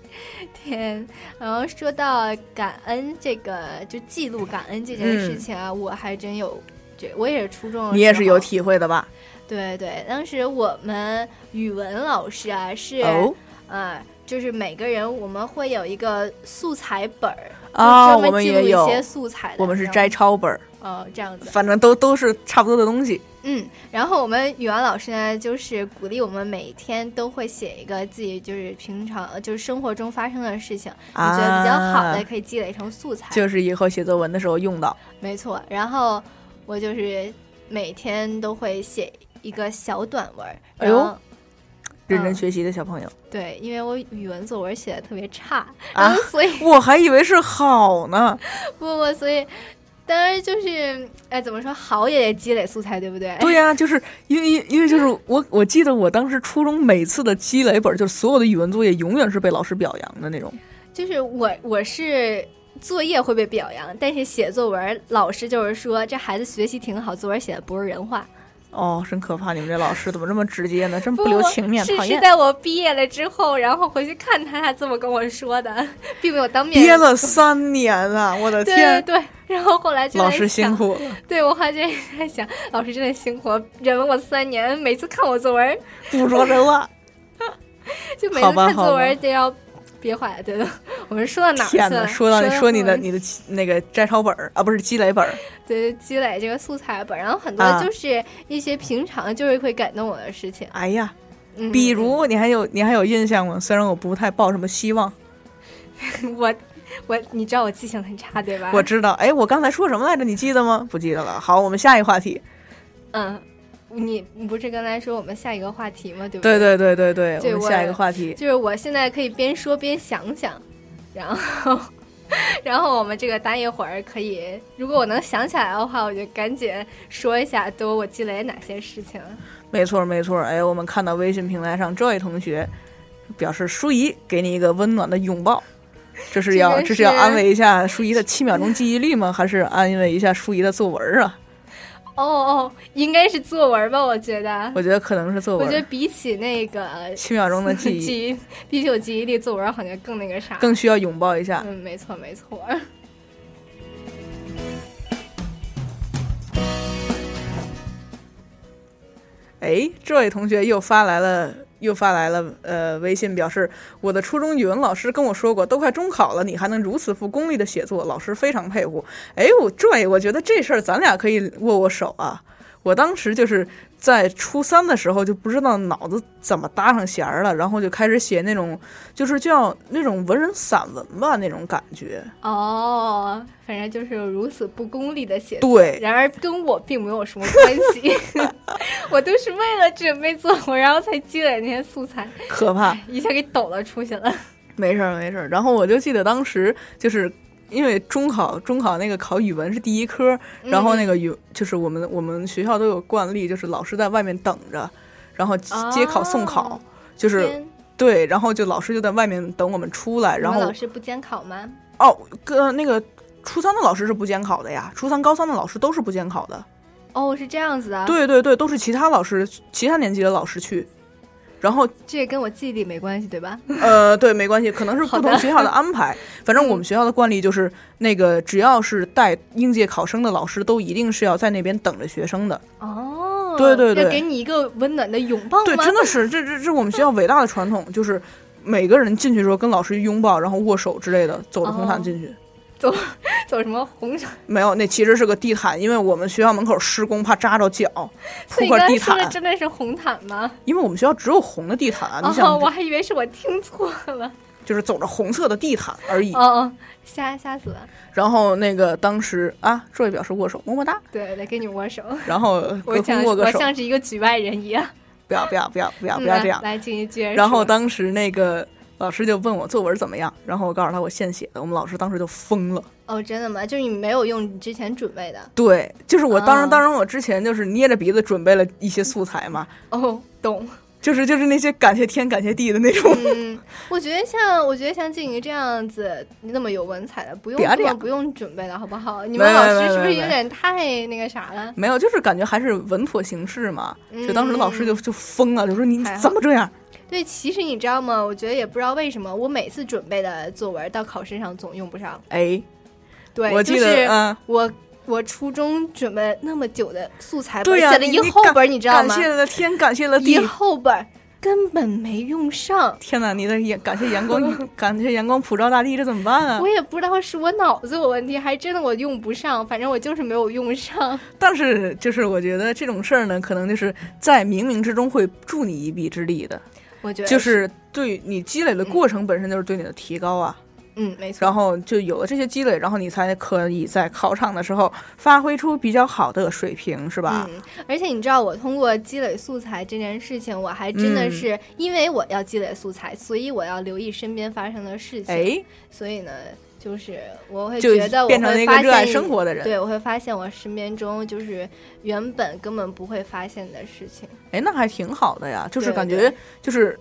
天，然后说到感恩这个，就记录感恩这件事情啊，我还真有，这我也是初中你也是有体会的吧？对对，当时我们语文老师啊是，哦。呃，就是每个人我们会有一个素材本儿，啊，我们也有一些素材我们是摘抄本儿，哦这样子，反正都都是差不多的东西。嗯，然后我们语文老师呢，就是鼓励我们每天都会写一个自己就是平常呃就是生活中发生的事情，你觉得比较好的啊可以积累成素材。就是以后写作文的时候用到。没错，然后我就是每天都会写一个小短文，哎呦认真学习的小朋友对，因为我语文作文写的特别差，啊然后所以我还以为是好呢。不不，所以当然就是哎，怎么说好也得积累素材，对不对？对呀、就是因为因为就是我我记得我当时初中每次的积累本，就是所有的语文作业永远是被老师表扬的那种。就是我我是作业会被表扬，但是写作文老师就是说这孩子学习挺好，作文写的不是人话。哦，真可怕！你们这老师怎么这么直接呢？真不留情面，是讨厌。是在我毕业了之后，然后回去看他，他这么跟我说的，并没有当面憋了三年啊！我的天，对，然后后来就老师辛苦了。对我还就在想，老师真的辛苦，忍了我三年，每次看我作文，不说真话。就每次看作文都要憋坏了。对的，我们说到哪了？说到到说你的你的那个摘抄本儿啊，不是积累本儿，对积累这个素材本，然后很多啊就是一些平常就是会感动我的事情。哎呀，嗯比如你还有你还有印象吗？虽然我不太抱什么希望，我我你知道我记性很差对吧？我知道。哎，我刚才说什么来着？你记得吗？不记得了。好，我们下一个话题。嗯，你你不是刚才说我们下一个话题吗？对不对对对对对我我们下一个话题。就是我现在可以边说边想想，然后然后我们这个待一会儿可以，如果我能想起来的话，我就赶紧说一下都我积累了哪些事情。没错没错。哎，我们看到微信平台上 Joy 同学表示舒怡给你一个温暖的拥抱。这是要这是要安慰一下舒怡的七秒钟记忆力吗？还是安慰一下舒怡的作文啊？哦哦，应该是作文吧？我觉得，我觉得可能是作文我觉得，比起那个七秒钟的 记忆记，比起我记忆力，作文好像更那个啥，更需要拥抱一下。嗯，没错没错。哎，这位同学又发来了，又发来了，呃，微信表示我的初中语文老师跟我说过，都快中考了，你还能如此不功利的写作，老师非常佩服。哎，我这我觉得这事儿咱俩可以握握手啊。我当时就是在初三的时候就不知道脑子怎么搭上弦儿了，然后就开始写那种就是叫那种文人散文吧那种感觉。哦，反正就是如此不功利的写作，对然而跟我并没有什么关系，我都是为了准备作文，然后才积累那些素材，可怕，一下给抖了出去了。没事儿没事儿。然后我就记得当时就是因为中考中考那个考语文是第一科，然后那个语就是我们我们学校都有惯例，就是老师在外面等着，然后接考送考，就是对，然后就老师就在外面等我们出来，然后老师不监考吗？哦，跟那个初三的老师是不监考的呀，初三高三的老师都是不监考的。哦，是这样子啊。，对对对，都是其他老师其他年级的老师去。然后，这跟我记忆力没关系，对吧？呃，对，没关系，可能是不同学校的安排。反正我们学校的惯例就是，那个只要是带应届考生的老师，都一定是要在那边等着学生的。哦，对对对要给你一个温暖的拥抱吗？对，真的是，这这这是我们学校伟大的传统，就是每个人进去的时候跟老师拥抱，然后握手之类的，走着红毯进去。走 走什么红场？没有，那其实是个地毯，因为我们学校门口施工，怕扎着脚，铺块地毯。真的是红毯吗？因为我们学校只有红的地毯啊，你想哦，，我还以为是我听错了。就是走着红色的地毯而已。哦哦，吓吓死了！然后那个当时啊，这位表示握手，么么哒。对，来跟你握手。然后隔我像空握个手，我像是一个局外人一样。不要不要不要不要不嗯要这样。来，来请你接着。然后当时那个老师就问我作文怎么样，然后我告诉他我现写的，我们老师当时就疯了。哦，真的吗？就是你没有用你之前准备的？对，就是我当然、啊当然我之前就是捏着鼻子准备了一些素材嘛，哦，懂。就是就是那些感谢天感谢地的那种。嗯，我觉得像我觉得像静怡这样子那么有文采的，不用别这样根本不用准备了，好不好？你们老师是不是有点太那个啥了？没有，就是感觉还是稳妥行事嘛。嗯就当时老师就就疯了，就说你怎么这样？对，其实你知道吗？我觉得也不知道为什么，我每次准备的作文到考试上总用不上。哎，对，我记得就是嗯我我初中准备那么久的素材本写了一厚本，你知道吗？感谢了天，感谢了一地。厚本根本没用上。天哪，你的眼感谢阳光，感谢阳光普照大地，这怎么办啊我？也不知道是我脑子有问题，还真的我用不上，反正我就是没有用上。但是就是我觉得这种事儿呢，可能就是在冥冥之中会助你一臂之力的，我觉得就是对你积累的过程本身就是对你的提高啊。嗯，没错。然后就有了这些积累，然后你才可以在考场的时候发挥出比较好的水平，是吧？嗯，而且你知道，我通过积累素材这件事情，我还真的嗯是、因为我要积累素材，所以我要留意身边发生的事情。哎，所以呢，就是我会觉得我变成一个热爱现生活的人对，我会发现我身边中就是原本根本不会发现的事情。哎，那还挺好的呀，就是感觉就是，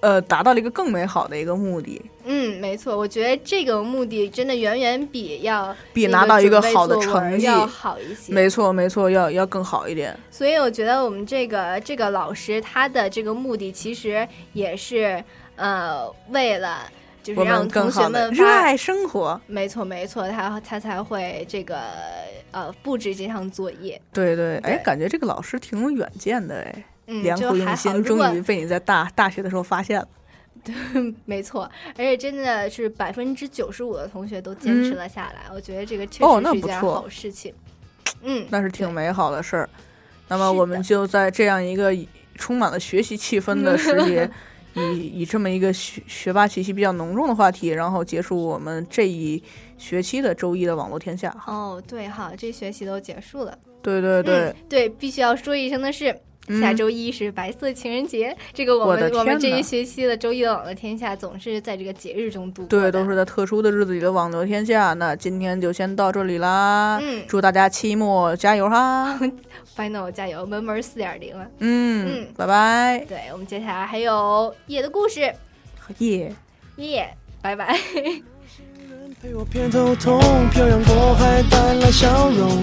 呃，达到了一个更美好的一个目的，嗯，没错，我觉得这个目的真的远远比要比拿到一个好的成绩要好一些。没错没错，要要更好一点。所以我觉得我们这个这个老师他的这个目的其实也是呃为了就是我们让同学更好的们热爱生活。没错没错，他他才会这个呃布置这项作业。对对，哎，感觉这个老师挺有远见的，哎，嗯良苦用心，终于被你在大大学的时候发现了。对 没错，而且真的是百分之九十五的同学都坚持嗯了下来，我觉得这个确哦实是一件好事情。嗯，那是挺美好的事儿。那么我们就在这样一个充满了学习气氛的 时节，以以这么一个学学霸气息比较浓重的话题，然后结束我们这一学期的周一的网络天下。哦，对哈，这学期都结束了。对对对嗯，对，必须要说一声的是，嗯下周一是白色情人节。这个我们我们这一学期的周一的网络天下总是在这个节日中度过。对，都是在特殊的日子里的网络天下。那今天就先到这里啦，嗯祝大家期末加油哈！final 加油，门门四点零了。嗯嗯，拜拜，对我们接下来还有夜的故事，夜。夜，拜拜。陪我偏头痛，漂洋过海带来笑容，